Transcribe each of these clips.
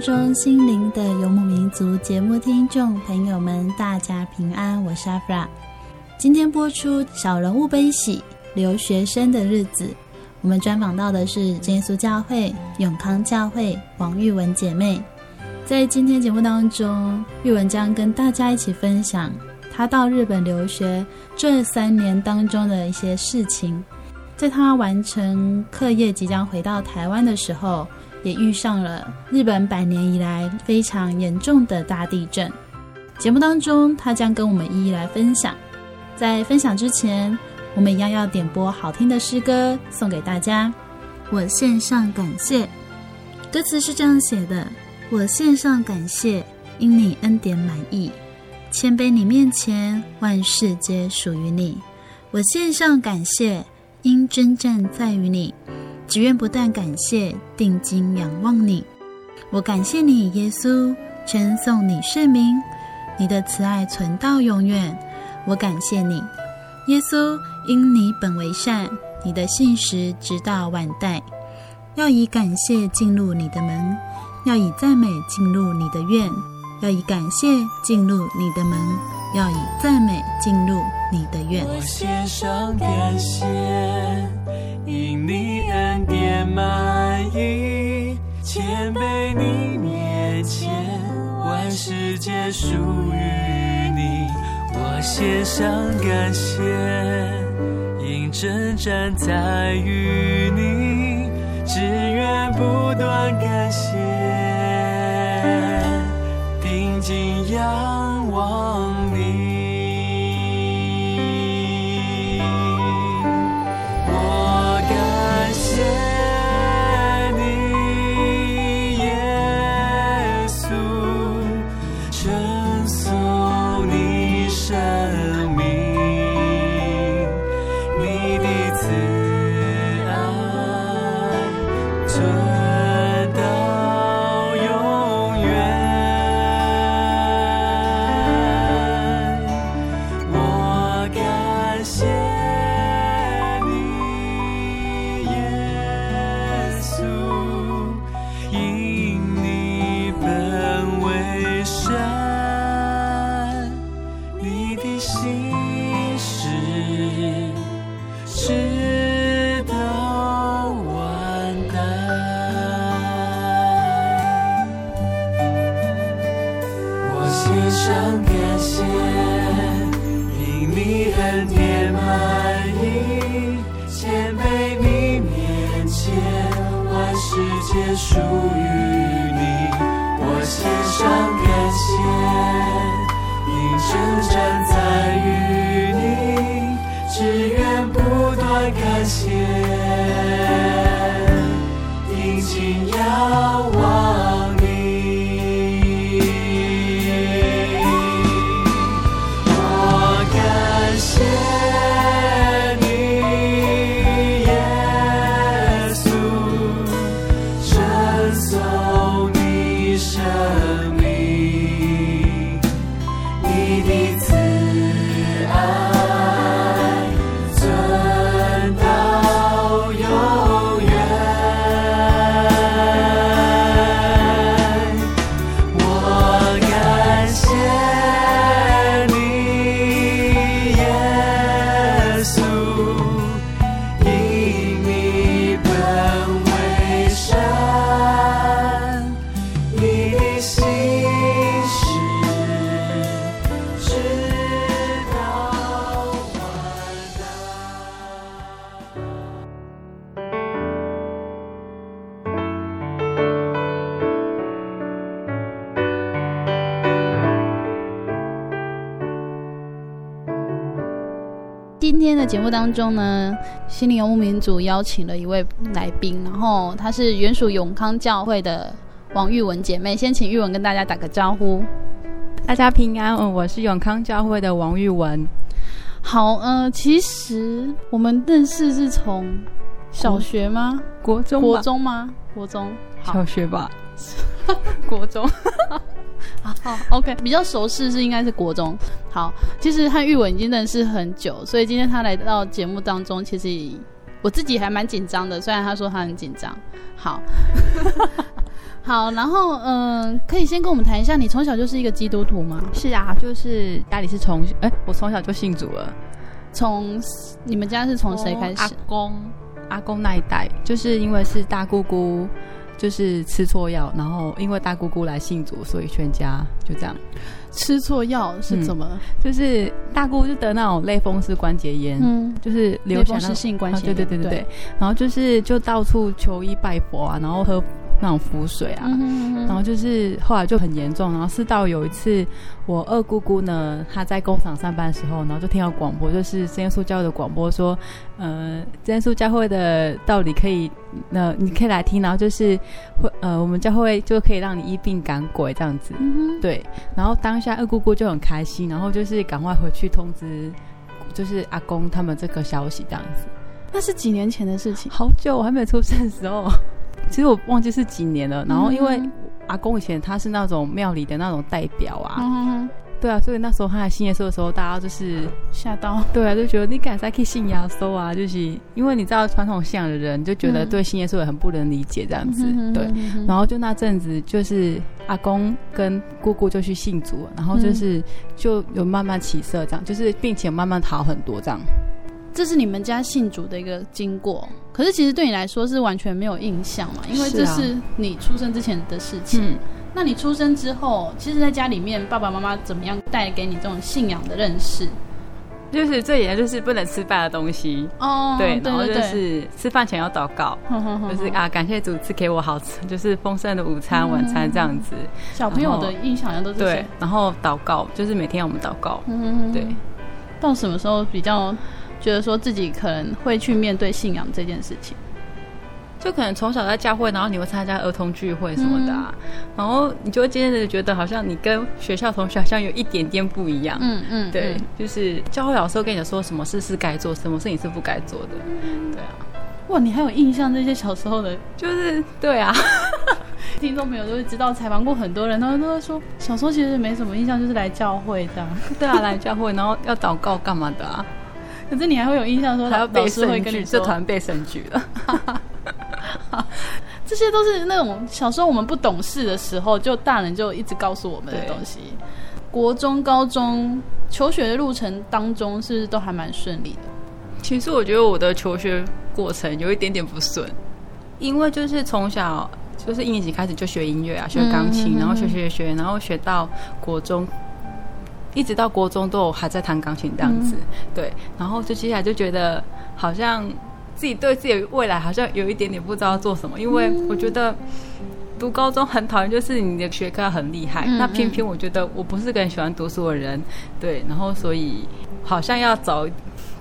中心灵的游牧民族节目听众朋友们，大家平安，我是阿弗拉。今天播出《小人物悲喜留学生的日子》，我们专访到的是耶稣教会永康教会王玉文姐妹。在今天节目当中，玉文将跟大家一起分享她到日本留学这三年当中的一些事情。在她完成课业，即将回到台湾的时候，也遇上了日本百年以来非常严重的大地震。节目当中，他将跟我们一一来分享。在分享之前，我们一样要点播好听的诗歌送给大家。我献上感谢，歌词是这样写的：我献上感谢，因你恩典满意，谦卑你面前，万事皆属于你。我献上感谢，因真正在于你。只愿不断感谢，定睛仰望你。我感谢你，耶稣，称颂你圣名，你的慈爱存到永远。我感谢你，耶稣，因你本为善，你的信实直到万代。要以感谢进入你的门，要以赞美进入你的院，要以感谢进入你的门，要以赞美进入你的院。我献上感谢。因你恩典满溢，谦卑你面前，万事皆属于你。我献上感谢，因征战在于你，只愿不断感谢，定睛仰望。目当中呢，心灵游牧民族邀请了一位来宾，然后她是原属永康教会的王玉文姐妹。先请玉文跟大家打个招呼。大家平安，嗯，我是永康教会的王玉文。好，呃，其实我们认识是从小学吗？国中？国中吗？国中？小学吧。国中。好，OK，比较熟悉是应该是国中。好，其实和玉文已经认识很久，所以今天他来到节目当中，其实我自己还蛮紧张的。虽然他说他很紧张。好，好，然后嗯、呃，可以先跟我们谈一下，你从小就是一个基督徒吗？是啊，就是家里是从哎，我从小就信主了。从你们家是从谁开始？阿公，阿公那一代，就是因为是大姑姑。就是吃错药，然后因为大姑姑来信主，所以全家就这样。吃错药是怎么、嗯？就是大姑就得那种类风湿关节炎，嗯，就是流血性关节炎、啊，对对对对对。然后就是就到处求医拜佛啊，然后喝那种浮水啊，嗯哼嗯哼，然后就是后来就很严重，然后是到有一次我二姑姑呢，她在工厂上班的时候，然后就听到广播，就是真耶稣教会的广播说，呃，真耶稣教会的道理可以，那、呃、你可以来听，然后就是会呃，我们教会就可以让你一病赶鬼这样子，嗯，对。然后当下二姑姑就很开心，然后就是赶快回去通知，就是阿公他们这个消息这样子。那是几年前的事情，好久，我还没有出生的时候。其实我忘记是几年了，然后因为阿公以前他是那种庙里的那种代表啊，嗯、对啊，所以那时候他来信耶稣的时候，大家就是吓到，对啊，就觉得你敢再去信耶稣啊，就是因为你知道传统信仰的人就觉得对信耶稣也很不能理解这样子，嗯、对，然后就那阵子就是阿公跟姑姑就去信主，然后就是就有慢慢起色这样，就是并且慢慢好很多这样。这是你们家信主的一个经过，可是其实对你来说是完全没有印象嘛？因为这是你出生之前的事情。那你出生之后，其实在家里面，爸爸妈妈怎么样带给你这种信仰的认识？就是最严就是不能吃饭的东西哦，对，然后就是吃饭前要祷告，对对对，就是啊，感谢主赐给我好吃，就是丰盛的午餐、嗯、晚餐这样子。小朋友的印象好像都是对，然后祷告就是每天要我们祷告，嗯，对。到什么时候比较？觉得说自己可能会去面对信仰这件事情，就可能从小在教会，然后你会参加儿童聚会什么的、啊嗯，然后你就会渐渐的觉得好像你跟学校同学好像有一点点不一样。嗯嗯，对嗯，就是教会老师会跟你说什么事是该做，什么事情是不该做的。对啊，哇，你还有印象这些小时候的，就是对啊，听众朋友都会知道，采访过很多人，他们都会说小时候其实没什么印象，就是来教会这样。对啊，来教会，然后要祷告干嘛的啊？可是你还会有印象说，还要背圣句，这团背圣句了。这些都是那种小时候我们不懂事的时候，就大人就一直告诉我们的东西。国中、高中求学的路程当中，是不是都还蛮顺利的？其实我觉得我的求学过程有一点点不顺，因为就是从小就是一年级开始就学音乐啊，学钢琴，嗯，然后学学学，然后学到国中。一直到国中都有还在弹钢琴这样子，嗯，对，然后就接下来就觉得好像自己对自己的未来好像有一点点不知道做什么，因为我觉得读高中很讨厌，就是你的学科很厉害，嗯，那偏偏我觉得我不是个很喜欢读书的人，对，然后所以好像要找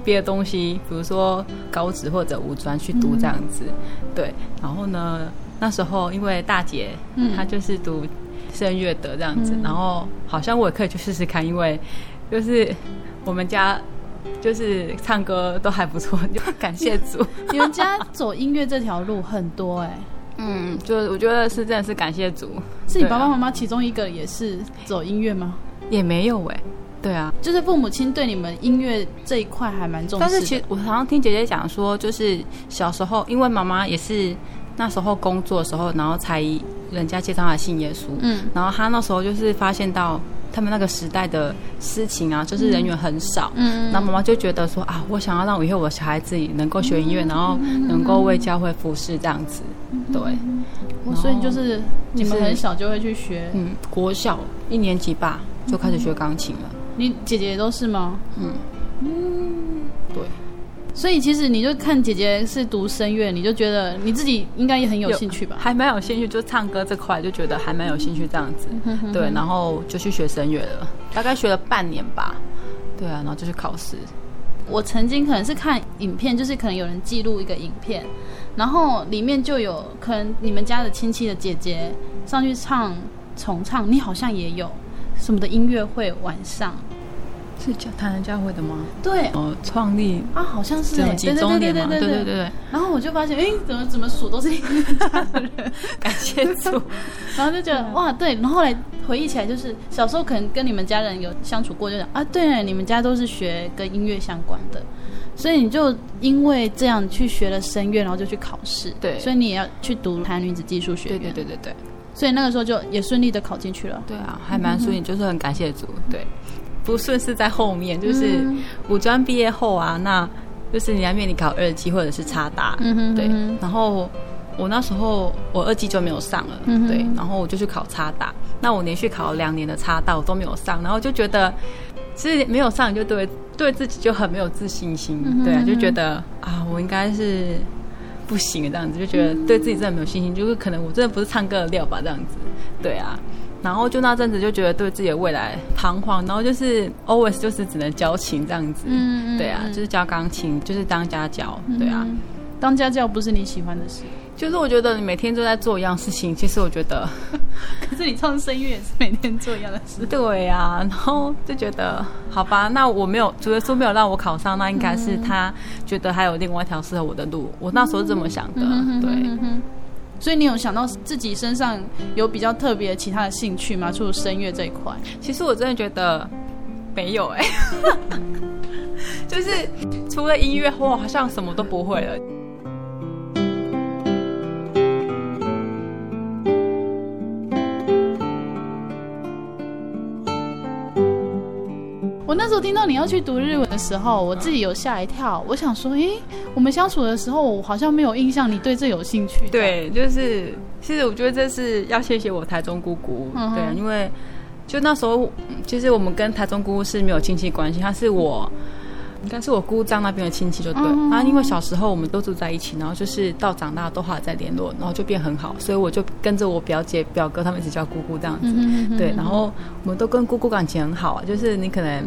别的东西，比如说高职或者五专去读这样子，嗯，对，然后呢，那时候因为大姐她就是读。声乐的这样子，嗯，然后好像我也可以去试试看，因为就是我们家就是唱歌都还不错，就感谢主。你们家走音乐这条路很多哎，欸，嗯，就我觉得是真的是感谢主。是你爸爸妈妈其中一个也是走音乐吗？也没有哎，欸，对啊，就是父母亲对你们音乐这一块还蛮重视。但是其实我常常听姐姐讲说，就是小时候因为妈妈也是。那时候工作的时候，然后才人家介绍他信耶稣。嗯，然后他那时候就是发现到他们那个时代的事情啊，就是人员很少。嗯，然后妈妈就觉得说啊，我想要让以后我的小孩子能够学音乐，嗯，然后能够为教会服侍这样子。嗯，对，所以就是你们很小就会去学，嗯，国小一年级吧就开始学钢琴了。你姐姐都是吗？嗯嗯，对。所以其实你就看姐姐是读声乐，你就觉得你自己应该也很有兴趣吧？还蛮有兴趣，就唱歌这块就觉得还蛮有兴趣这样子。对，然后就去学声乐了，大概学了半年吧。对啊，然后就去考试。我曾经可能是看影片，就是可能有人记录一个影片，然后里面就有可能你们家的亲戚的姐姐上去唱重唱，你好像也有什么的音乐会晚上。是教台南教会的吗？对，哦，创立啊，好像是什么几周年嘛？对对对对。然后我就发现，哎，怎么怎么数都是你们家的人，感谢主。然后就觉得哇，对。然后后来回忆起来，就是小时候可能跟你们家人有相处过，就讲啊，对，你们家都是学跟音乐相关的，所以你就因为这样去学了声乐，然后就去考试。对，所以你也要去读台女子技术学院。对对对对对。所以那个时候就也顺利的考进去了。对啊，还蛮顺利，就是很感谢主。对。不顺是在后面，就是五专毕业后啊，那就是你要面临考二级或者是插大，嗯、哼对。然后我那时候我二级就没有上了，嗯、对。然后我就去考插大，那我连续考了两年的插大我都没有上，然后就觉得其实没有上就对对自己就很没有自信心，嗯、对啊，就觉得啊我应该是不行的这样子，就觉得对自己真的没有信心，就是可能我真的不是唱歌的料吧这样子，对啊。然后就那阵子就觉得对自己的未来彷徨，然后就是 always 就是只能教琴这样子，嗯，对啊，就是教钢琴，就是当家教，对啊，当家教不是你喜欢的事，就是我觉得你每天都在做一样事情，其实我觉得，可是你唱声乐也是每天做一样的事，对啊，然后就觉得好吧，那我没有，主耶稣没有让我考上，那应该是他觉得还有另外一条适合我的路，我那时候是这么想的，对。所以你有想到自己身上有比较特别其他的兴趣吗？除了声乐这一块，其实我真的觉得没有哎、就是除了音乐，我好像什么都不会了。听到你要去读日文的时候，我自己有吓一跳。我想说，诶，我们相处的时候，我好像没有印象你对这有兴趣。对，就是其实我觉得这是要谢谢我台中姑姑，嗯、对，因为就那时候，其实我们跟台中姑姑是没有亲戚关系，她是我。应该是我姑丈那边的亲戚就对，嗯、啊，因为小时候我们都住在一起，然后就是到长大都还在联络，然后就变很好，所以我就跟着我表姐表哥他们一起叫姑姑这样子，嗯、对，然后我们都跟姑姑感情很好啊，就是你可能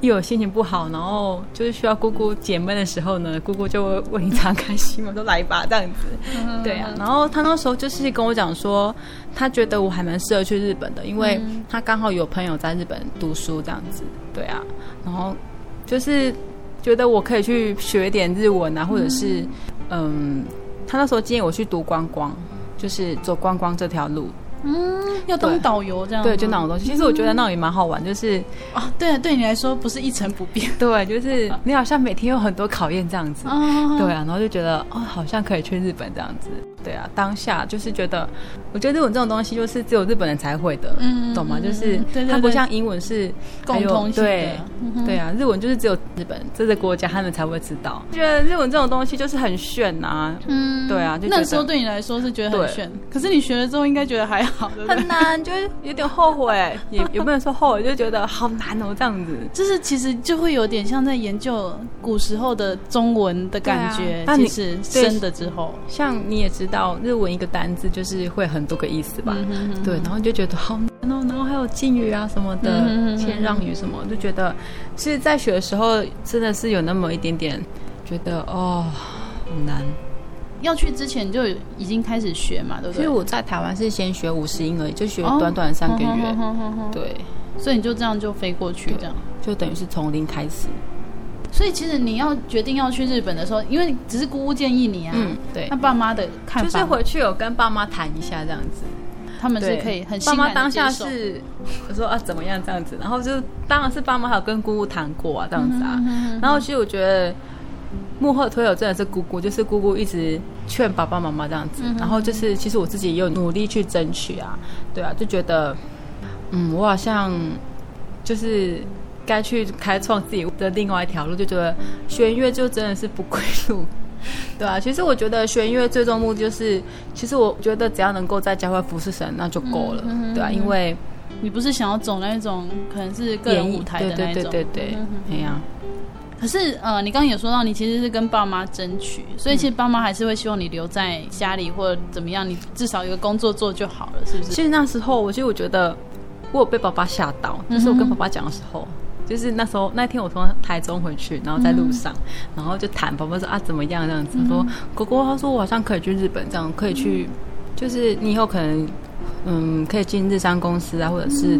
一有心情不好，然后就是需要姑姑解闷的时候呢，姑姑就会为你敞开心门，都来吧这样子，嗯、对啊，然后他那时候就是跟我讲说，他觉得我还蛮适合去日本的，因为他刚好有朋友在日本读书这样子，对啊，然后。就是觉得我可以去学点日文啊，或者是，嗯，他那时候建议我去读观光，就是走观光这条路。嗯，要当导游这样。对，就那种东西。其实我觉得那种也蛮好玩，就是啊，对，对你来说不是一成不变。对，就是你好像每天有很多考验这样子。对啊，然后就觉得哦，好像可以去日本这样子。对啊，当下就是觉得，我觉得日文这种东西就是只有日本人才会的，嗯懂吗？就是它不像英文是共通性的。对啊，日文就是只有日本这个国家他们才会知道。觉得日文这种东西就是很炫呐。嗯，对啊，就那时候对你来说是觉得很炫，可是你学了之后应该觉得还好。很难，就是有点后悔，也也不能说后悔，就觉得好难哦，这样子。就是其实就会有点像在研究古时候的中文的感觉。那、啊、你是深的之后，像你也知道日文一个单字就是会很多个意思吧？嗯、哼哼对，然后你就觉得好难哦，然后还有敬语啊什么的，谦、嗯、让语什么，就觉得其实，在学的时候真的是有那么一点点觉得哦，很难。要去之前就已经开始学嘛，对不对？所以我在台湾是先学五十音而已，就学短短三个月。哦、对，所以你就这样就飞过去，这样就等于是从零开始。所以其实你要决定要去日本的时候，因为只是姑姑建议你啊，嗯，对。那爸妈的看法，就是回去有跟爸妈谈一下这样子，他们是可以很爸妈当下是我说啊怎么样这样子，然后就当然是爸妈还有跟姑姑谈过啊这样子啊，嗯、哼哼哼然后其实我觉得。幕后推手真的是姑姑，就是姑姑一直劝爸爸妈妈这样子，嗯、然后就是其实我自己也有努力去争取啊，对啊，就觉得，嗯，我好像就是该去开创自己的另外一条路，就觉得学音乐就真的是不归路，对啊，其实我觉得学音乐最终目的就是，其实我觉得只要能够在教会服侍神，那就够了，嗯、对啊，因为你不是想要走那种可能是个人舞台的那种，对对对对对，哎呀。可是，呃，你刚刚也说到，你其实是跟爸妈争取，所以其实爸妈还是会希望你留在家里或者怎么样，你至少有个工作做就好了，是不是？其实那时候，我其实我觉得我有被爸爸吓到，就是我跟爸爸讲的时候，就是那时候那天我从台中回去，然后在路上，嗯、然后就谈，宝宝说啊怎么样这样子，嗯、说果果他说我好像可以去日本，这样可以去，就是你以后可能。嗯，可以进日商公司啊，或者是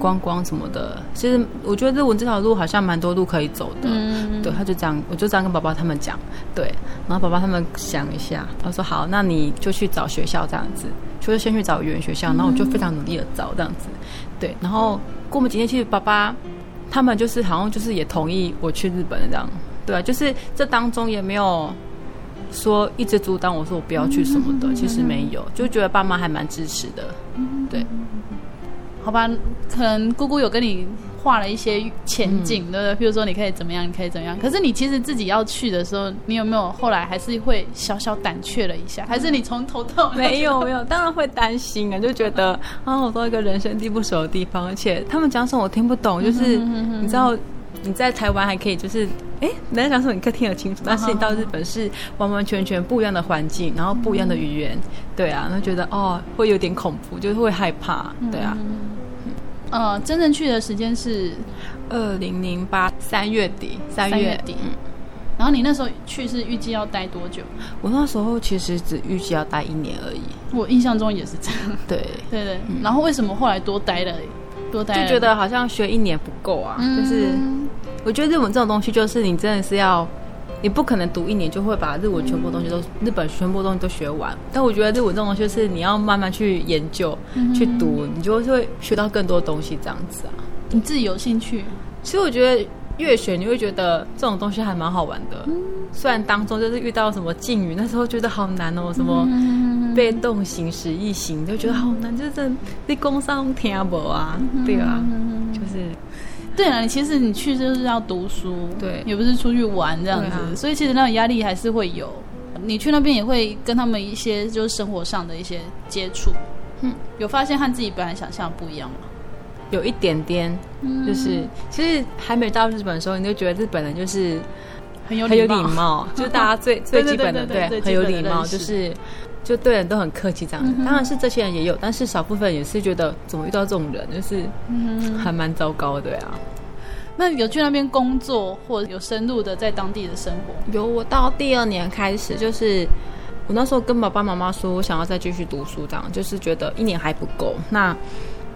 观光什么的。其实我觉得日文这条路好像蛮多路可以走的。嗯，对，他就这样，我就这样跟宝宝他们讲。对，然后宝宝他们想一下，他说好，那你就去找学校这样子，就是先去找语言学校。然后我就非常努力的找这样子。对，然后过没几天，其实爸爸他们就是好像就是也同意我去日本这样。对啊，就是这当中也没有。说一直阻挡我说我不要去什么的，其实没有，就觉得爸妈还蛮支持的。对，好吧，可能姑姑有跟你画了一些前景，对不对？譬如说你可以怎么样，你可以怎么样。可是你其实自己要去的时候，你有没有后来还是会小小胆怯了一下？还是你从头到尾没有没有？当然会担心啊，就觉得啊，我到一个人生地不熟的地方，而且他们讲什么我听不懂，就是你知道。你在台湾还可以，就是哎，人家讲说你可以听得清楚，但是你到日本是完完全全不一样的环境，然后不一样的语言，对啊，然后觉得哦，会有点恐怖，就是会害怕，对啊。呃，真正去的时间是二零零八三月底，三月底。然后你那时候去是预计要待多久？我那时候其实只预计要待一年而已。我印象中也是这样。对对对。然后为什么后来多待了？多待了？就觉得好像学一年不够啊，就是。我觉得日文这种东西，就是你真的是要，你不可能读一年就会把日文全部东西都日本全部东西都学完。但我觉得日文这种东西，就是你要慢慢去研究、去读，你就会学到更多东西这样子啊。你自己有兴趣？其实我觉得越学，你会觉得这种东西还蛮好玩的。虽然当中就是遇到什么敬语，那时候觉得好难哦，什么被动型、实义型，就觉得好难，就是你工商听不啊，对啊，就是。对啊，你其实你去就是要读书，对，也不是出去玩这样子，啊、所以其实那种压力还是会有。你去那边也会跟他们一些就是生活上的一些接触，嗯，有发现和自己本来想象不一样吗？有一点点，就是、嗯、其实还没到日本的时候，你就觉得日本人就是很有很有礼貌，就是大家最 最基本的对，很有礼貌，就是。就对人都很客气，这样子。当然是这些人也有，但是少部分也是觉得怎么遇到这种人，就是还蛮糟糕的呀。那有去那边工作，或者有深入的在当地的生活？有，我到第二年开始，就是我那时候跟爸爸妈妈说，我想要再继续读书，这样就是觉得一年还不够，那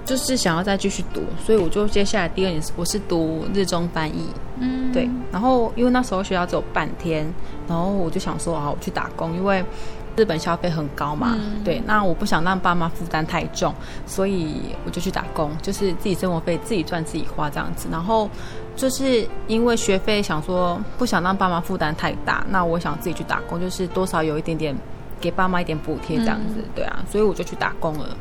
就是想要再继续读，所以我就接下来第二年我是读日中翻译，嗯，对。然后因为那时候学校只有半天，然后我就想说啊，我去打工，因为。日本消费很高嘛，嗯、对，那我不想让爸妈负担太重，所以我就去打工，就是自己生活费自己赚自己花这样子。然后就是因为学费想说不想让爸妈负担太大，那我想自己去打工，就是多少有一点点给爸妈一点补贴这样子，嗯、对啊，所以我就去打工了，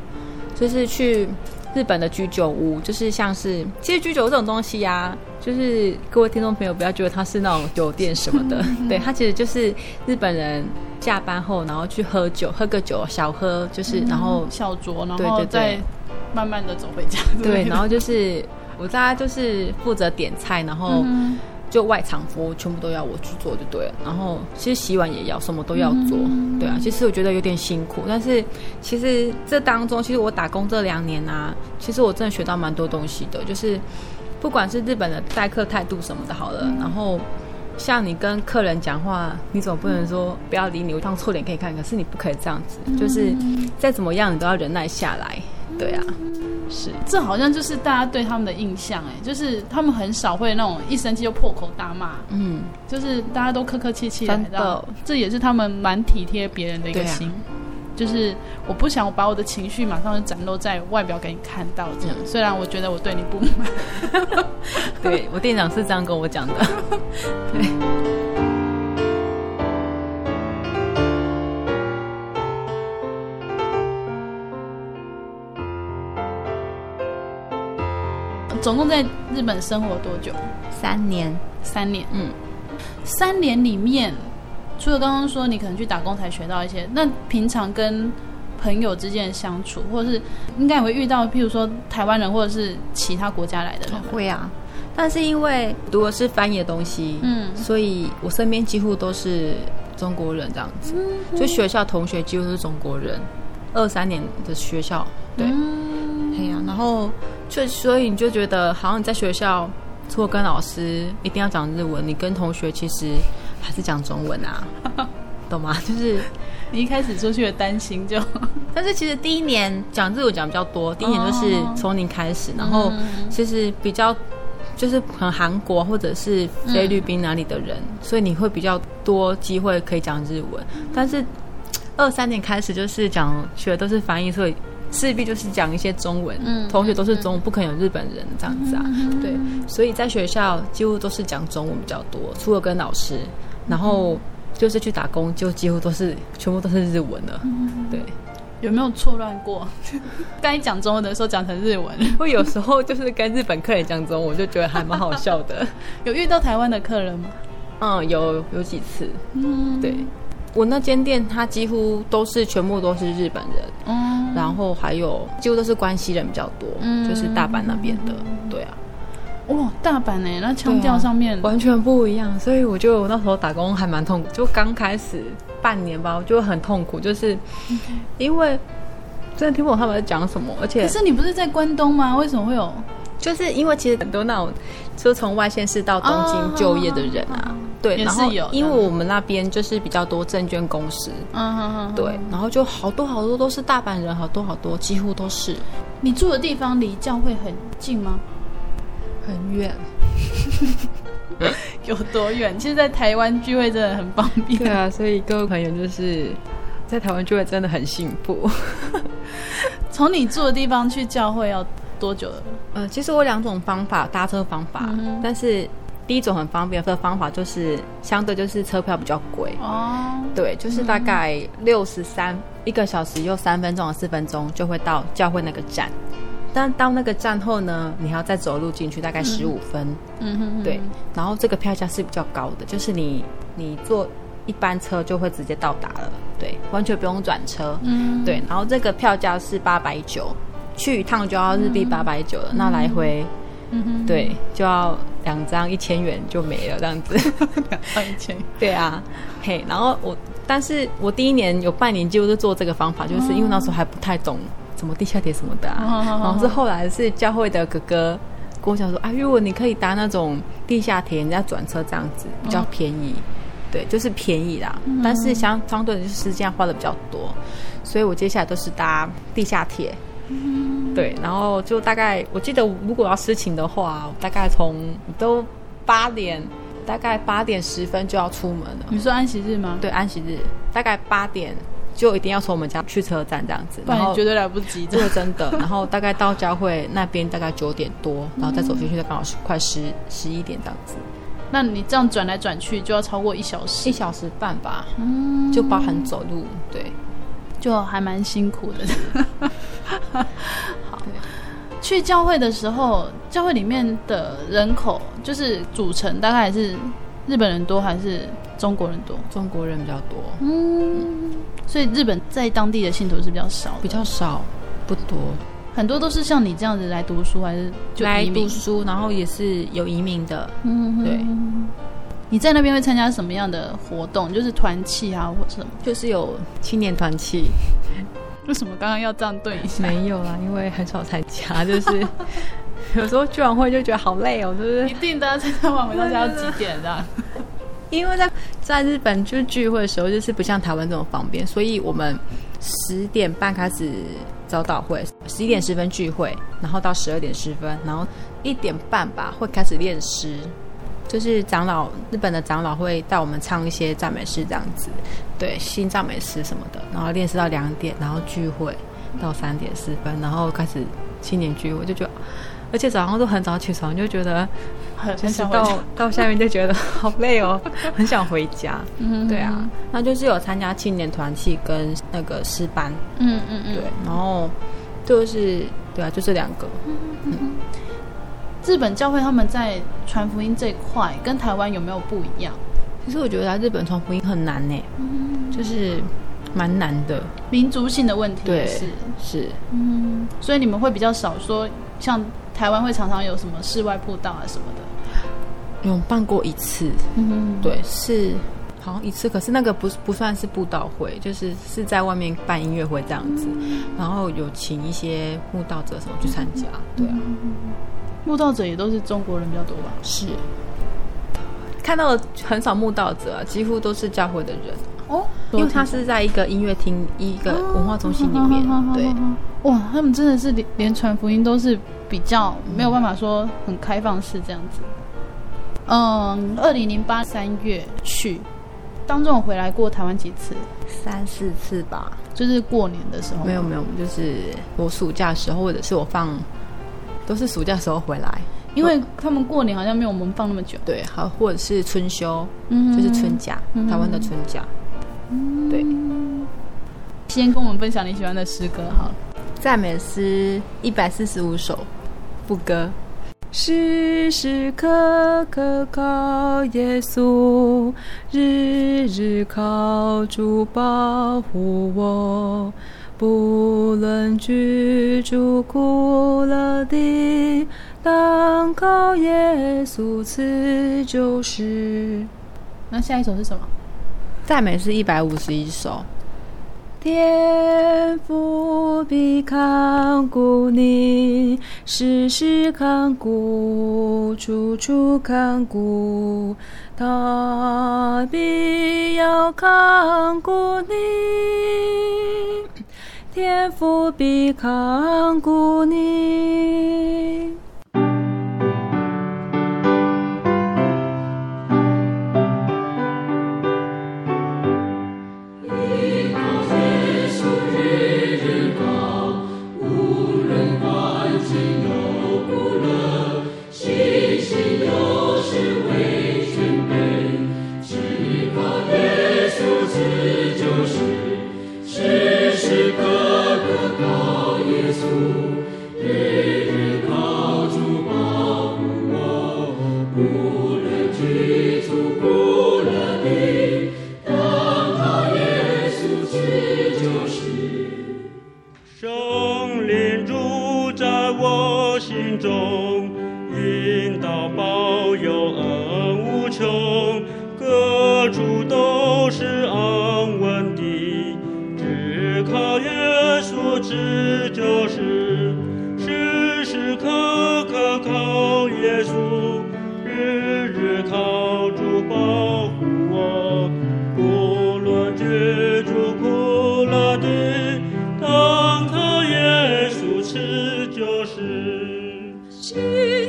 就是去日本的居酒屋，就是像是其实居酒屋这种东西呀、啊。就是各位听众朋友，不要觉得它是那种酒店什么的，对，它其实就是日本人下班后，然后去喝酒，喝个酒小喝，就是然后小酌，然后再慢慢的走回家。对，然后就是我大家就是负责点菜，然后就外场服务全部都要我去做就对了。然后其实洗碗也要，什么都要做，对啊。其实我觉得有点辛苦，但是其实这当中，其实我打工这两年啊，其实我真的学到蛮多东西的，就是。不管是日本的待客态度什么的，好了，嗯、然后像你跟客人讲话，你总不能说不要理你，我当臭脸可以看，可是你不可以这样子，嗯、就是再怎么样你都要忍耐下来，对啊，是，这好像就是大家对他们的印象，哎，就是他们很少会那种一生气就破口大骂，嗯，就是大家都客客气气的，真的，这也是他们蛮体贴别人的一个心。就是我不想把我的情绪马上就展露在外表给你看到，这样。嗯、虽然我觉得我对你不满，对我店长是这样跟我讲的。对。总共在日本生活多久？三年。三年。嗯。三年里面。除了刚刚说你可能去打工才学到一些，那平常跟朋友之间的相处，或者是应该也会遇到，譬如说台湾人或者是其他国家来的人。会啊，但是因为读的是翻译的东西，嗯，所以我身边几乎都是中国人这样子，就学校同学几乎都是中国人，二三年的学校，对，对呀、嗯，然后就所以你就觉得好像你在学校。除了跟老师一定要讲日文，你跟同学其实还是讲中文啊，懂吗？就是你一开始出去的担心就，但是其实第一年讲日文讲比较多，第一年就是从零开始，然后其实比较就是可能韩国或者是菲律宾哪里的人，所以你会比较多机会可以讲日文。但是二三年开始就是讲学的都是翻译，所以。势必就是讲一些中文，嗯，同学都是中文，不可能有日本人这样子啊，嗯、对，所以在学校几乎都是讲中文比较多，除了跟老师，然后就是去打工，就几乎都是全部都是日文了，嗯、对。有没有错乱过？刚一讲中文的时候讲成日文，我有时候就是跟日本客人讲中文，我就觉得还蛮好笑的。有遇到台湾的客人吗？嗯，有有几次，嗯，对。我那间店，它几乎都是全部都是日本人，嗯，然后还有几乎都是关西人比较多，嗯，就是大阪那边的，对啊，哇，大阪呢，那腔调上面、啊、完全不一样，所以我就那时候打工还蛮痛苦，就刚开始半年吧，我就很痛苦，就是因为真的听不懂他们在讲什么，而且可是你不是在关东吗？为什么会有？就是因为其实很多那种就从外县市到东京就业的人啊。哦对，然后因为我们那边就是比较多证券公司，嗯哼哼，对，然后就好多好多都是大阪人，好多好多，几乎都是。你住的地方离教会很近吗？很远。有多远？其实，在台湾聚会真的很方便。对啊，所以各位朋友就是在台湾聚会真的很幸福。从你住的地方去教会要多久了？呃，其实我有两种方法搭车方法，嗯、但是。第一种很方便的方法就是相对就是车票比较贵。哦，对，就是大概六十三一个小时又三分钟到四分钟就会到教会那个站，但到那个站后呢，你还要再走路进去大概十五分，嗯哼，对，然后这个票价是比较高的，就是你你坐一班车就会直接到达了，对，完全不用转车，嗯，对，然后这个票价是八百九，去一趟就要日币八百九了，那来回。嗯、对，就要两张一千元就没了这样子，两张一千。对啊，嘿，然后我，但是我第一年有半年就是做这个方法，就是因为那时候还不太懂什么地下铁什么的啊。哦、然后是后来是教会的哥哥跟我讲说啊，如果你可以搭那种地下铁，人家转车这样子比较便宜，哦、对，就是便宜啦。嗯、但是相相对的就是时间花的比较多，所以我接下来都是搭地下铁。嗯，对，然后就大概，我记得如果要私情的话，大概从都八点，大概八点十分就要出门了。你说安息日吗？对，安息日大概八点就一定要从我们家去车站这样子，然后绝对来不及，这个真的。然后大概到教会那边大概九点多，然后再走进去，就刚好是快十十一点这样子。那你这样转来转去就要超过一小时，一小时半吧？嗯，就包含走路，对。就还蛮辛苦的。好，去教会的时候，教会里面的人口就是组成，大概还是日本人多还是中国人多？中国人比较多。嗯，所以日本在当地的信徒是比较少，比较少，不多。很多都是像你这样子来读书，还是就来读书，然后也是有移民的。嗯，对。你在那边会参加什么样的活动？就是团契啊，或者什么？就是有青年团契。为什么刚刚要这样对一下？没有啦，因为很少参加，就是 有时候聚完会就觉得好累哦，是不是？一定的，参加完回到家要几点这样？因为在在日本就是聚会的时候，就是不像台湾这么方便，所以我们十点半开始早祷会，十一点十分聚会，然后到十二点十分，然后一点半吧会开始练诗。就是长老，日本的长老会带我们唱一些赞美诗，这样子，对，新赞美诗什么的，然后练习到两点，然后聚会到三点四分，然后开始青年聚会，就觉得，而且早上都很早起床，就觉得很想到到下面就觉得好累哦，很想回家。嗯，对啊，那就是有参加青年团契跟那个诗班，嗯嗯嗯，对，然后就是对啊，就这两个，嗯。嗯日本教会他们在传福音这一块跟台湾有没有不一样？其实我觉得在日本传福音很难呢，嗯、就是蛮难的，民族性的问题对是。是，嗯，所以你们会比较少说，像台湾会常常有什么室外布道啊什么的，有办过一次，嗯，对，是。好像一次，可是那个不不算是布道会，就是是在外面办音乐会这样子，嗯、然后有请一些布道者什么去参加，对啊。慕道者也都是中国人比较多吧？是，看到的很少慕道者啊，几乎都是教会的人哦，因为他是在一个音乐厅、一个文化中心里面，哦、对，哇，他们真的是连连传福音都是比较没有办法说很开放式这样子。嗯，二零零八三月去，当中我回来过台湾几次？三四次吧，就是过年的时候。没有没有，就是我暑假的时候，或者是我放。都是暑假时候回来，因为他们过年好像没有我们放那么久。对，好，或者是春休，嗯，就是春假，嗯、台湾的春假。嗯，对。先跟我们分享你喜欢的诗歌，好。赞美诗一百四十五首，副歌。时时刻刻靠耶稣，日日靠主保护我。不论居住苦乐地，当靠耶稣赐救世。那下一首是什么？赞美是一百五十一首。天父必看顾你，时时看顾，处处看顾，他必要看顾你。天父必看顾你。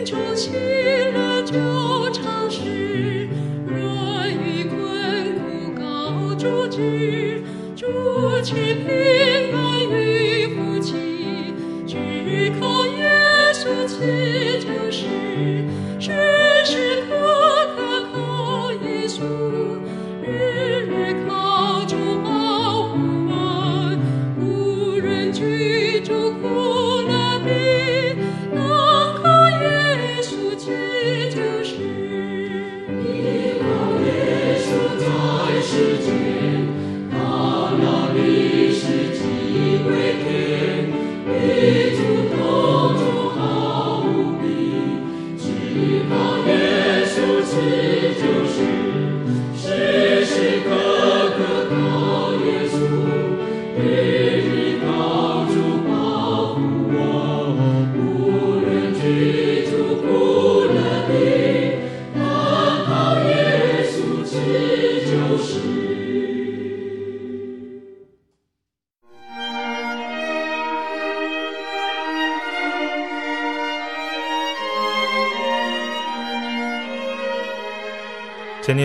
真耶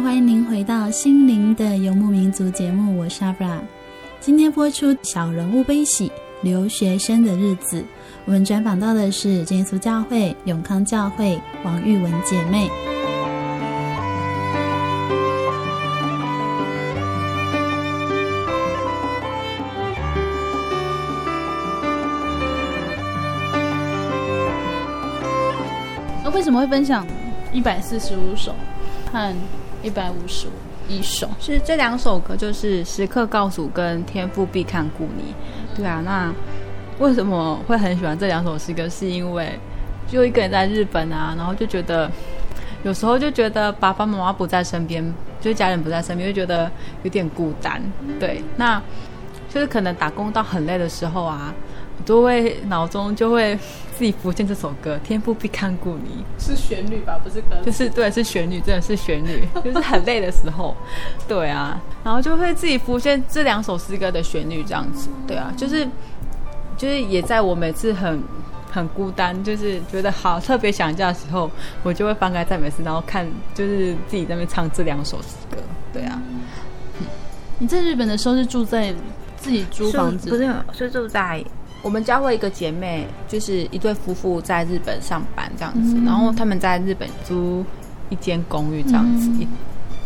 欢迎您回到《心灵的游牧民族》节目，我是阿布拉。今天播出《小人物悲喜》留学生的日子，我们专访到的是真耶稣教会永康教会王玉文姐妹。那为什么会分享一百四十五首和一百五十五一首，是这两首歌，就是《时刻告诉》跟《天赋必看顾你》。对啊，那为什么会很喜欢这两首诗歌？是因为就一个人在日本啊，然后就觉得有时候就觉得爸爸妈妈不在身边，就家人不在身边，就觉得有点孤单。对，那就是可能打工到很累的时候啊。都会脑中就会自己浮现这首歌，天赋必看顾你，是旋律吧，不是歌，就是对，是旋律，真的是旋律，就是很累的时候，对啊，然后就会自己浮现这两首诗歌的旋律，这样子，对啊，就是就是也在我每次很很孤单，就是觉得好特别想家的时候，我就会翻开赞美诗，然后看就是自己在那边唱这两首诗歌，对啊。你在日本的时候是住在自己租房子，不是，是住在。我们教会一个姐妹，就是一对夫妇在日本上班这样子，嗯、然后他们在日本租一间公寓这样子，嗯、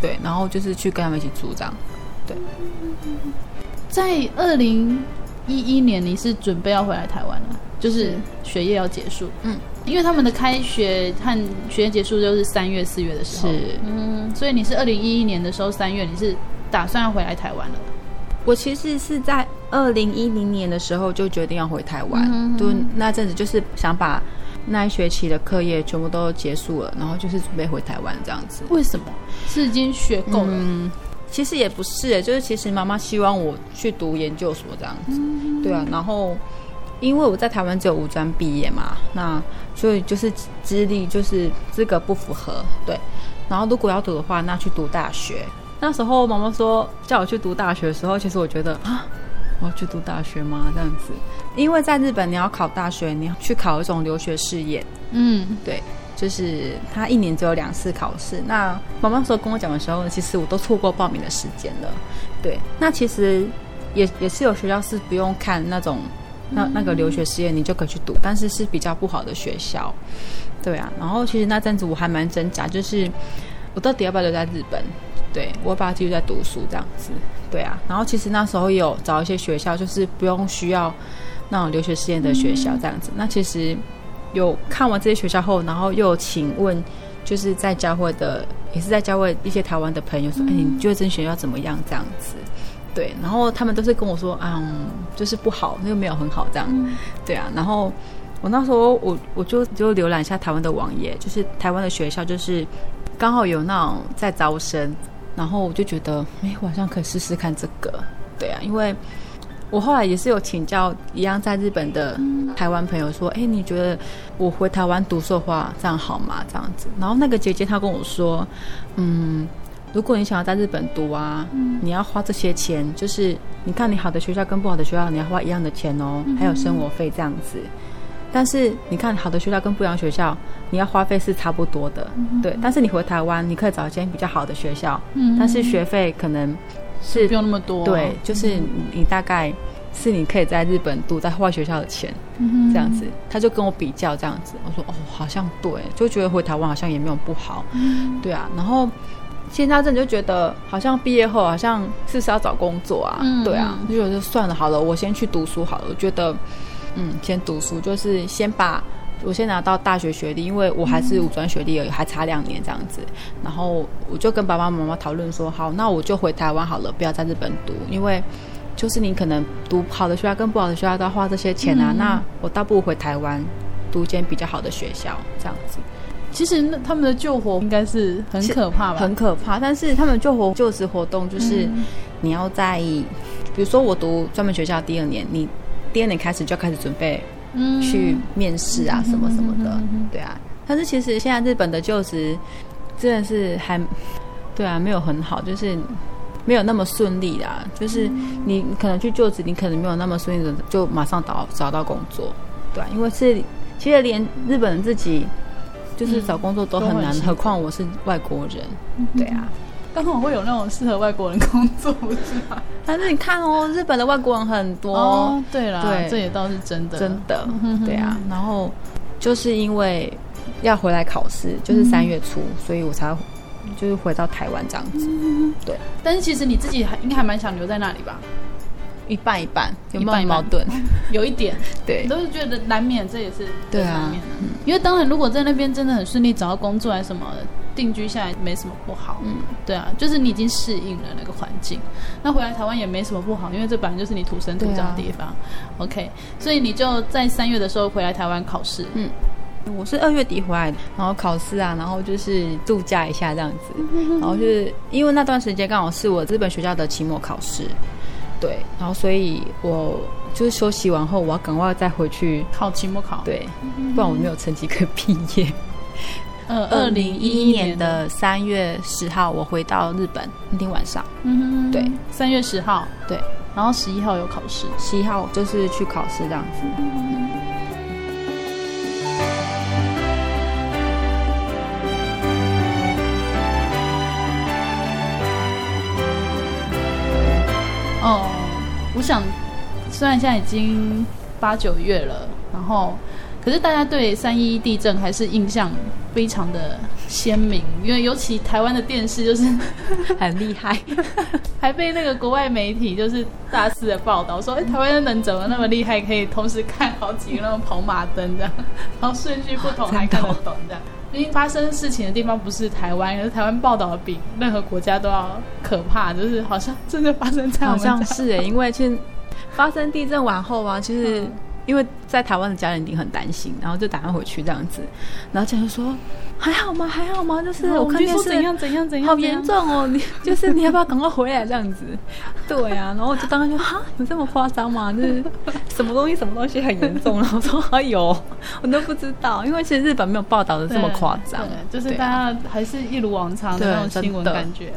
对，然后就是去跟他们一起住这样，对。在二零一一年，你是准备要回来台湾了，就是学业要结束，嗯，因为他们的开学和学业结束就是三月四月的时候，是，嗯，所以你是二零一一年的时候三月，你是打算要回来台湾了。我其实是在二零一零年的时候就决定要回台湾，嗯、就那阵子就是想把那一学期的课业全部都结束了，然后就是准备回台湾这样子。为什么？是已经学够了？嗯，其实也不是，就是其实妈妈希望我去读研究所这样子。嗯、对啊，然后因为我在台湾只有五专毕业嘛，那所以就是资历就是资格不符合。对，然后如果要读的话，那去读大学。那时候妈妈说叫我去读大学的时候，其实我觉得啊，我要去读大学吗？这样子，因为在日本你要考大学，你要去考一种留学试验。嗯，对，就是他一年只有两次考试。那妈妈说跟我讲的时候，其实我都错过报名的时间了。对，那其实也也是有学校是不用看那种那那个留学试验，你就可以去读，但是是比较不好的学校。对啊，然后其实那阵子我还蛮挣扎，就是我到底要不要留在日本？对，我爸继续在读书这样子，对啊。然后其实那时候有找一些学校，就是不用需要那种留学试验的学校这样子。嗯、那其实有看完这些学校后，然后又请问，就是在教会的，也是在教会一些台湾的朋友说，哎、嗯，你觉得这学校怎么样？这样子，对。然后他们都是跟我说，嗯，就是不好，那个没有很好这样，嗯、对啊。然后我那时候我我就就浏览一下台湾的网页，就是台湾的学校，就是刚好有那种在招生。然后我就觉得，哎，晚上可以试试看这个，对啊，因为我后来也是有请教一样在日本的台湾朋友说，哎、嗯，你觉得我回台湾读书的话，这样好吗？这样子，然后那个姐姐她跟我说，嗯，如果你想要在日本读啊，嗯、你要花这些钱，就是你看你好的学校跟不好的学校，你要花一样的钱哦，嗯、还有生活费这样子。但是你看好的学校跟不一样学校，你要花费是差不多的，嗯、对。但是你回台湾，你可以找一间比较好的学校，嗯、但是学费可能。是不用那么多，对，就是你大概是你可以在日本读在外学校的钱，嗯、这样子，他就跟我比较这样子，我说哦，好像对，就觉得回台湾好像也没有不好，嗯、对啊，然后现在真的就觉得好像毕业后好像是不是要找工作啊，嗯、对啊，就觉得算了，好了，我先去读书好了，我觉得嗯，先读书就是先把。我先拿到大学学历，因为我还是五专学历而已，还差两年这样子。然后我就跟爸爸妈妈讨论说，好，那我就回台湾好了，不要在日本读，因为就是你可能读好的学校跟不好的学校都要花这些钱啊。嗯、那我倒不如回台湾读间比较好的学校这样子。其实那他们的救活应该是很可怕吧？很可怕。但是他们救活就职活动就是你要在，嗯、比如说我读专门学校第二年，你第二年开始就要开始准备。嗯去面试啊，什么什么的，对啊。但是其实现在日本的就职真的是还，对啊，没有很好，就是没有那么顺利啦。就是你可能去就职，你可能没有那么顺利的就马上找找到工作，对啊。因为是其实连日本人自己就是找工作都很难，何况我是外国人，对啊。刚好会有那种适合外国人工作，不是吗？但是你看哦，日本的外国人很多。哦，对啦，对，这也倒是真的，真的，对啊。然后就是因为要回来考试，就是三月初，所以我才就是回到台湾这样子。对，但是其实你自己还应该还蛮想留在那里吧？一半一半，有没有矛盾？有一点，对，都是觉得难免，这也是对啊。因为当然，如果在那边真的很顺利找到工作还是什么的。定居下来没什么不好，嗯，对啊，就是你已经适应了那个环境，那回来台湾也没什么不好，因为这本来就是你土生土长的地方。啊、OK，所以你就在三月的时候回来台湾考试，嗯，我是二月底回来的，然后考试啊，然后就是度假一下这样子，然后就是因为那段时间刚好是我日本学校的期末考试，对，然后所以我就是休息完后，我要赶快再回去考期末考，对，不然我没有成绩可以毕业。呃，二零一一年的三月十号，我回到日本那天晚上。对，三月十号，对，然后十一号有考试，十一号就是去考试这样子。嗯、哦，我想，虽然现在已经八九月了，然后。可是大家对三一一地震还是印象非常的鲜明，因为尤其台湾的电视就是 很厉害，还被那个国外媒体就是大肆的报道说，哎，台湾人怎么那么厉害，可以同时看好几个那种跑马灯这样，然后顺序不同还看得懂这样。因为发生事情的地方不是台湾，可是台湾报道的比任何国家都要可怕，就是好像真的发生在好像是哎，因为其实发生地震完后啊，其实。嗯因为在台湾的家人一定很担心，然后就打算回去这样子，然后家人说还好吗？还好吗？就是我看电视怎样怎样怎样，好严重哦！你 就是你要不要赶快回来这样子？对啊，然后我就当时就哈，有这么夸张吗？就是什么东西什么东西很严重？然后说还有，我都不知道，因为其实日本没有报道的这么夸张，就是大家还是一如往常的那种新闻感觉。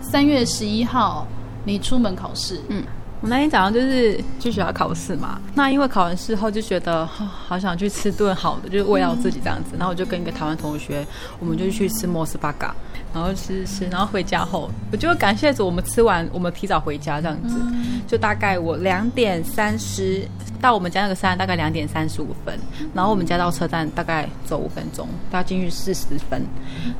三月十一号你出门考试，嗯。我那天早上就是去学校考试嘛，那因为考完试后就觉得、哦、好想去吃顿好的，就是慰劳自己这样子。然后我就跟一个台湾同学，我们就去吃莫斯巴嘎，然后吃吃，然后回家后，我就感谢着我们吃完，我们提早回家这样子。就大概我两点三十到我们家那个山，大概两点三十五分，然后我们家到车站大概走五分钟，大概进去四十分，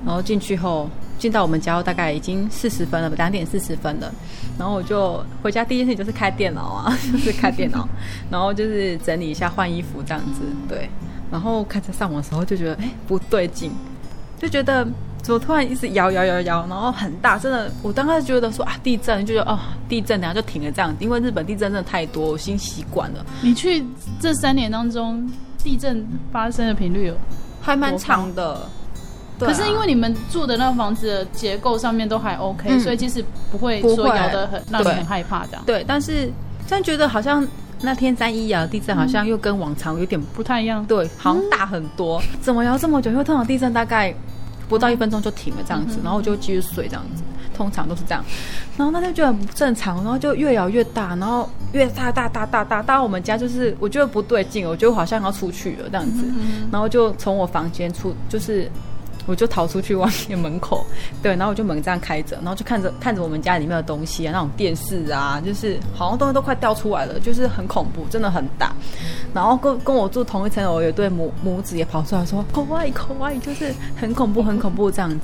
然后进去后。进到我们家大概已经四十分了，两点四十分了。然后我就回家第一件事情就是开电脑啊，就是开电脑，然后就是整理一下换衣服这样子。对，然后开始上网的时候就觉得哎不对劲，就觉得怎么突然一直摇摇摇摇，然后很大，真的我刚开始觉得说啊地震，就觉得哦地震，然后就停了这样，因为日本地震真的太多，我已经习惯了。你去这三年当中，地震发生的频率有还蛮长的。可是因为你们住的那个房子的结构上面都还 OK，、嗯、所以其实不会说摇得很让你很害怕这样。对，但是但觉得好像那天三一摇地震好像又跟往常有点不太一样，对，好像大很多。嗯、怎么摇这么久？因为通常地震大概不到一分钟就停了这样子，然后我就继续睡这样子。通常都是这样，然后那天就很不正常，然后就越摇越大，然后越大大大大大，到我们家就是我觉得不对劲，我觉得好像要出去了这样子，然后就从我房间出就是。我就逃出去外面门口，对，然后我就门这样开着，然后就看着看着我们家里面的东西啊，那种电视啊，就是好像东西都快掉出来了，就是很恐怖，真的很大。然后跟跟我住同一层楼有对母母子也跑出来说：“怖外口外，就是很恐怖很恐怖这样子。”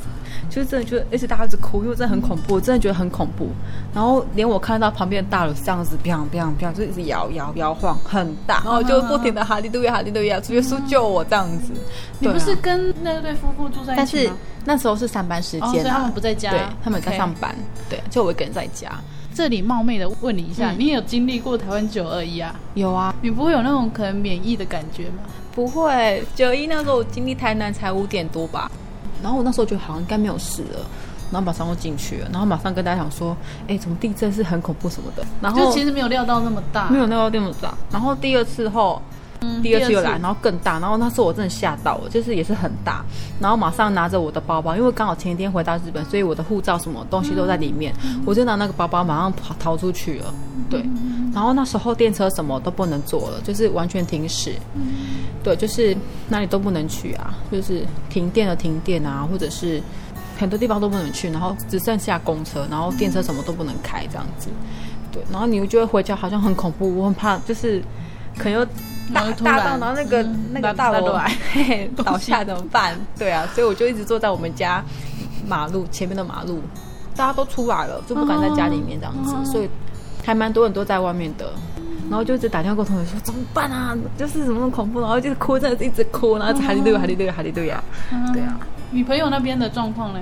就是真的就而且大家一直哭，因为真的很恐怖，我真的觉得很恐怖。然后连我看到旁边的大楼这样子，砰砰砰，就一直摇摇摇晃，很大，然后就不停的哈利路亚哈利路亚，主耶稣救我这样子。你不是跟那对夫妇住在一起？但是那时候是上班时间，他们不在家，对，他们在上班，对，就我一个人在家。这里冒昧的问你一下，你有经历过台湾九二一啊？有啊，你不会有那种可能免疫的感觉吗？不会，九一那时候我经历台南才五点多吧。然后我那时候觉得好像应该没有事了，然后马上就进去了，然后马上跟大家讲说，哎，怎么地震是很恐怖什么的，然后就其实没有料到那么大，没有料到那么大。然后第二次后，嗯、第二次又来，然后更大，然后那时候我真的吓到了，就是也是很大，然后马上拿着我的包包，因为刚好前一天回到日本，所以我的护照什么东西都在里面，嗯、我就拿那个包包马上跑逃出去了，对。然后那时候电车什么都不能坐了，就是完全停驶。对，就是哪里都不能去啊，就是停电的停电啊，或者是很多地方都不能去，然后只剩下公车，然后电车什么都不能开这样子。对，然后你就会回家，好像很恐怖，我很怕，就是可能又大大到，然后那个、嗯、那个大楼 倒下怎么办？对啊，所以我就一直坐在我们家马路前面的马路，大家都出来了，就不敢在家里面这样子，哦、所以还蛮多人都在外面的。然后就一直打电话跟我同学说怎么办啊？就是什么那么恐怖，然后就是哭，真的是一直哭，然后哈利路亚，哈利路亚，哈利路亚。对啊，你朋友那边的状况呢？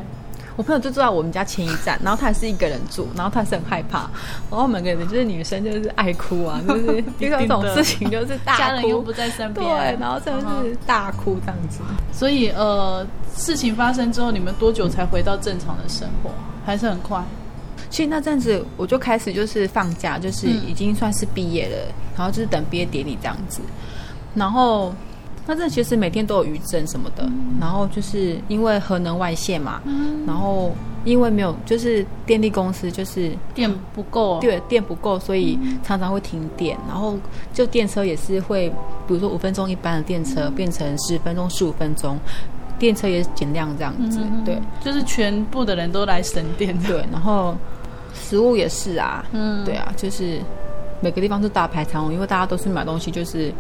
我朋友就住在我们家前一站，然后他还是一个人住，然后他还是很害怕。然后每个人就是女生就是爱哭啊，就是 遇到这种事情就是大哭，家人又不在身边，对，然后真的是大哭这样子。所以呃，事情发生之后，你们多久才回到正常的生活？还是很快？其实那阵子我就开始就是放假，就是已经算是毕业了，嗯、然后就是等毕业典礼这样子。然后那这其实每天都有余震什么的，嗯、然后就是因为核能外泄嘛，嗯、然后因为没有就是电力公司就是电不够，对，电不够，所以常常会停电。然后就电车也是会，比如说五分钟一班的电车变成十分钟、十五分钟。电车也减量这样子，嗯、对，就是全部的人都来省电，对。然后食物也是啊，嗯，对啊，就是每个地方都大排长龙，因为大家都是买东西，就是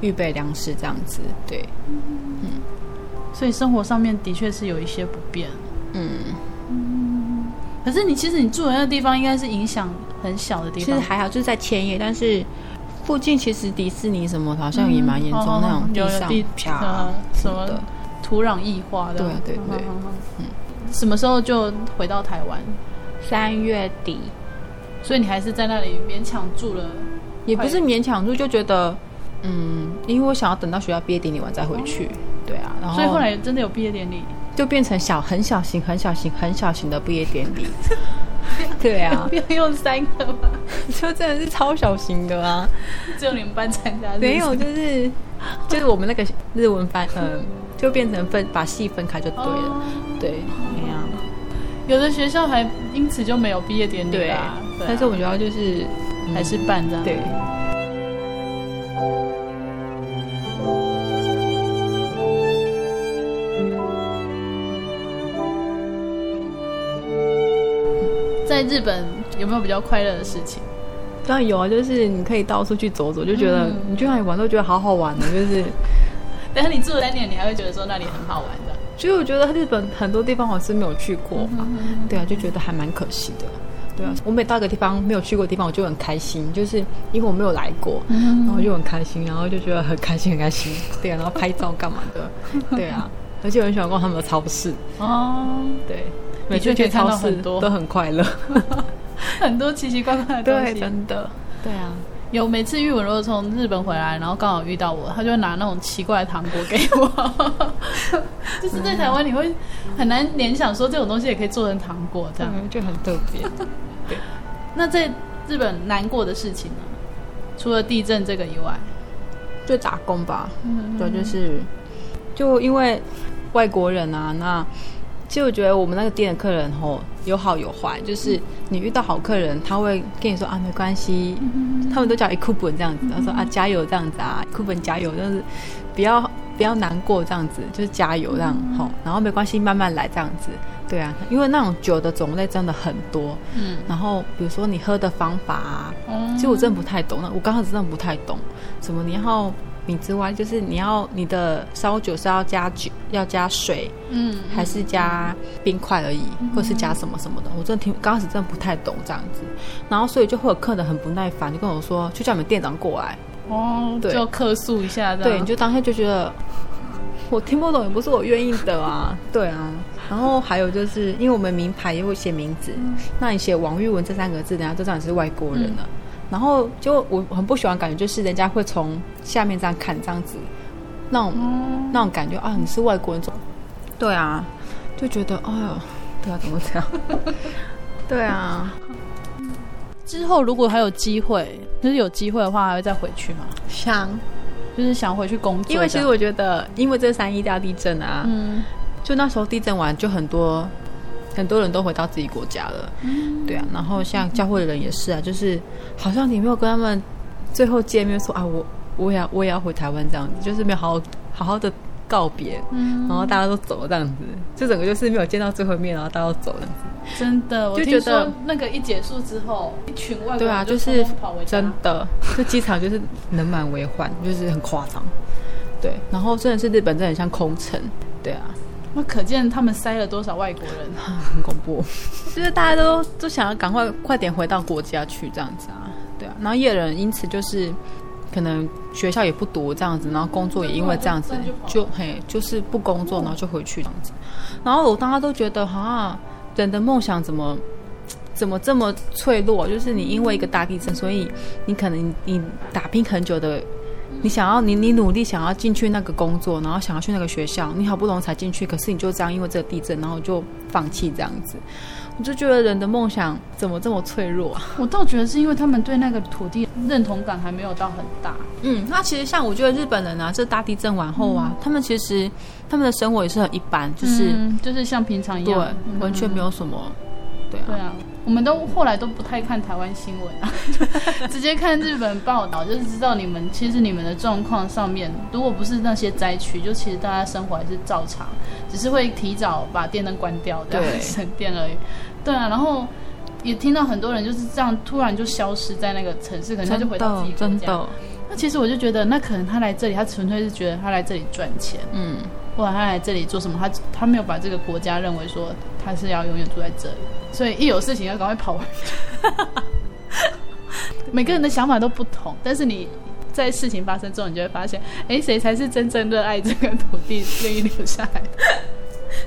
预备粮食这样子，对，嗯。所以生活上面的确是有一些不便，嗯。可是你其实你住的那个地方应该是影响很小的地方，其实还好，就是在千叶，但是附近其实迪士尼什么好像也蛮严重，嗯、那种地上啪什么的。土壤异化的，对对对，嗯，什么时候就回到台湾？三月底，所以你还是在那里勉强住了，也不是勉强住，就觉得，嗯，因为我想要等到学校毕业典礼完再回去，对啊，然后所以后来真的有毕业典礼，就变成小很小型、很小型、很小型的毕业典礼，对啊，不要用三个吧，就真的是超小型的啊，只有你们班参加，没有，就是就是我们那个日文班，嗯。就变成分把戏分开就对了，哦、对，哦。有的学校还因此就没有毕业典礼对，啊、但是我觉得就是、嗯、还是办这样。对。在日本有没有比较快乐的事情？当然有啊，就是你可以到处去走走，就觉得、嗯、你去哪里玩都觉得好好玩的，就是。等下你住了三年，你还会觉得说那里很好玩的。所以我觉得日本很多地方我是没有去过嘛，对啊，就觉得还蛮可惜的。对啊，我每到一个地方没有去过的地方，我就很开心，就是因为我没有来过，然后就很开心，然后就觉得很开心很开心。对啊，然后拍照干嘛的？对啊，而且我很喜欢逛他们的超市哦。对，每次去超市都很快乐，很多奇奇怪怪的东西，真的。对啊。有每次玉文如果从日本回来，然后刚好遇到我，他就会拿那种奇怪的糖果给我。就是在台湾你会很难联想说这种东西也可以做成糖果，这样、嗯、就很特别。对。那在日本难过的事情呢？除了地震这个以外，就打工吧。嗯，对，就是就因为外国人啊，那其实我觉得我们那个店的客人吼有好有坏，就是你遇到好客人，他会跟你说啊没关系，他们都叫一库本这样子，他说啊加油这样子啊，库本加油，就是不要不要难过这样子，就是加油这样吼，然后没关系，慢慢来这样子。对啊，因为那种酒的种类真的很多，嗯，然后比如说你喝的方法啊，嗯，其实我真的不太懂，那我刚开始真的不太懂，什么你要米之外，就是你要你的烧酒是要加酒，要加水，嗯，还是加冰块而已，嗯，或是加什么什么的，我真的听刚开始真的不太懂这样子，然后所以就会有客人很不耐烦，就跟我说，就叫你们店长过来，哦，对，就客诉一下，对，你就当下就觉得我听不懂，也不是我愿意的啊，对啊。然后还有就是，因为我们名牌也会写名字，嗯、那你写王玉文这三个字，人家就知道你是外国人了。嗯、然后就我很不喜欢感觉，就是人家会从下面这样看这样子，那种、嗯、那种感觉啊，你是外国人，对啊，就觉得哎呦，对啊，怎么这样？对啊。之后如果还有机会，就是有机会的话，还会再回去吗？想，就是想回去工作。因为其实我觉得，因为这三一大地震啊，嗯。就那时候地震完，就很多很多人都回到自己国家了，嗯、对啊。然后像教会的人也是啊，就是好像你没有跟他们最后见面说啊，我我也要我也要回台湾这样子，就是没有好好好好的告别，嗯、然后大家都走了这样子，就整个就是没有见到最后一面，然后大家都走了这样子。真的，我就觉得那个一结束之后，一群外国人对啊，就是真的，就机场就是人满为患，就是很夸张。对，然后真的是日本，真的很像空城。对啊。那可见他们塞了多少外国人，很恐怖。就是大家都都想要赶快快点回到国家去这样子啊，对啊。然后也有人因此就是可能学校也不读这样子，然后工作也因为这样子就嘿就是不工作，然后就回去这样子。然后我大家都觉得哈，人的梦想怎么怎么这么脆弱？就是你因为一个大地震，所以你可能你打拼很久的。你想要你你努力想要进去那个工作，然后想要去那个学校，你好不容易才进去，可是你就这样因为这个地震，然后就放弃这样子，我就觉得人的梦想怎么这么脆弱啊？我倒觉得是因为他们对那个土地认同感还没有到很大。嗯，那其实像我觉得日本人啊，这大地震完后啊，嗯、他们其实他们的生活也是很一般，就是、嗯、就是像平常一样，对，完全没有什么。对啊。对啊。我们都后来都不太看台湾新闻啊，直接看日本报道，就是知道你们其实你们的状况上面，如果不是那些灾区，就其实大家生活还是照常，只是会提早把电灯关掉，对，省电而已。对啊，然后也听到很多人就是这样突然就消失在那个城市，可能他就回到自己国家。那其实我就觉得，那可能他来这里，他纯粹是觉得他来这里赚钱，嗯，或者他来这里做什么，他他没有把这个国家认为说他是要永远住在这里。所以一有事情要赶快跑回去。每个人的想法都不同，但是你在事情发生之后，你就会发现，哎，谁才是真正热爱这个土地、愿意留下来的？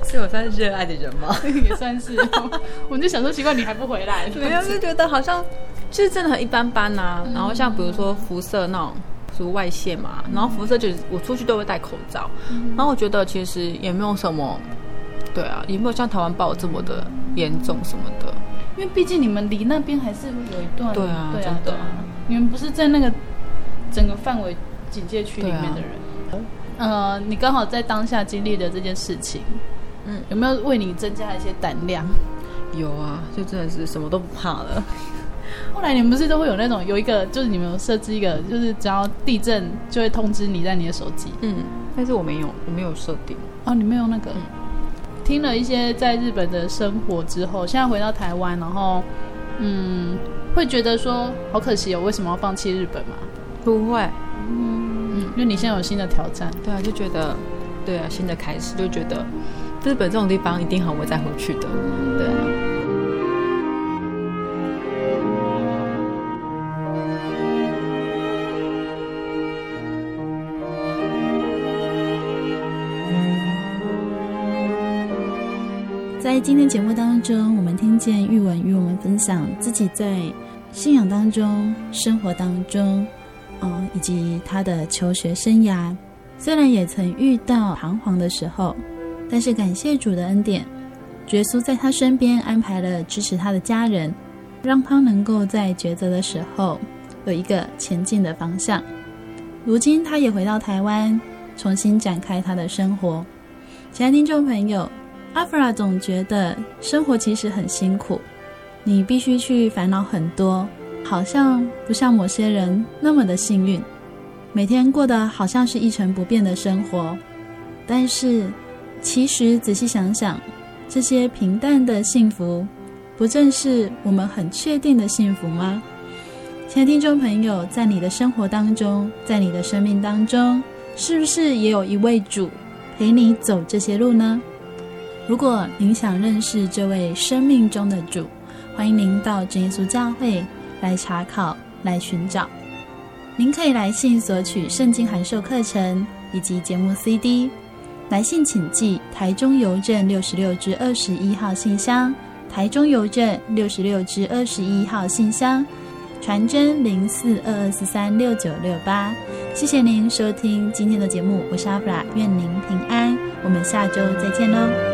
所以我算是热爱的人吗？也算是。我就想说，奇怪，你还不回来？没有，是觉得好像就是真的很一般般呐、啊。然后像比如说辐射那种，属外线嘛。然后辐射就是我出去都会戴口罩。然后我觉得其实也没有什么。对啊，也没有像台湾报这么的严重什么的，因为毕竟你们离那边还是有一段。对啊，对啊，真的对啊，你们不是在那个整个范围警戒区里面的人。啊、呃，你刚好在当下经历的这件事情，嗯，有没有为你增加一些胆量？有啊，就真的是什么都不怕了。后来你们不是都会有那种有一个，就是你们有设置一个，就是只要地震就会通知你在你的手机。嗯，但是我没有，我没有设定。哦，你没有那个。嗯听了一些在日本的生活之后，现在回到台湾，然后，嗯，会觉得说好可惜哦，为什么要放弃日本嘛？不会，嗯，因为你现在有新的挑战，对啊，就觉得，对啊，新的开始，就觉得日本这种地方一定很会再回去的，对啊。今天节目当中，我们听见玉文与我们分享自己在信仰当中、生活当中，嗯，以及他的求学生涯。虽然也曾遇到彷徨的时候，但是感谢主的恩典，耶稣在他身边安排了支持他的家人，让他能够在抉择的时候有一个前进的方向。如今，他也回到台湾，重新展开他的生活。亲爱的听众朋友，阿弗拉总觉得生活其实很辛苦，你必须去烦恼很多，好像不像某些人那么的幸运，每天过得好像是一成不变的生活。但是，其实仔细想想，这些平淡的幸福，不正是我们很确定的幸福吗？亲爱的听众朋友，在你的生活当中，在你的生命当中，是不是也有一位主陪你走这些路呢？如果您想认识这位生命中的主，欢迎您到真耶稣教会来查考、来寻找。您可以来信索取圣经函授课程以及节目 CD。来信请寄台中邮政六十六至二十一号信箱，台中邮政六十六至二十一号信箱。传真零四二二四三六九六八，谢谢您收听今天的节目，我是阿弗拉，愿您平安，我们下周再见喽。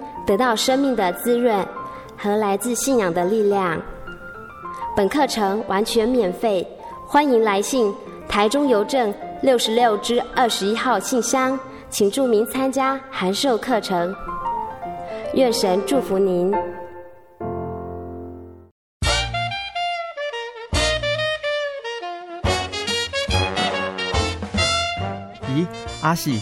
得到生命的滋润和来自信仰的力量。本课程完全免费，欢迎来信台中邮政六十六支二十一号信箱，请注明参加函授课程。愿神祝福您。咦，阿喜，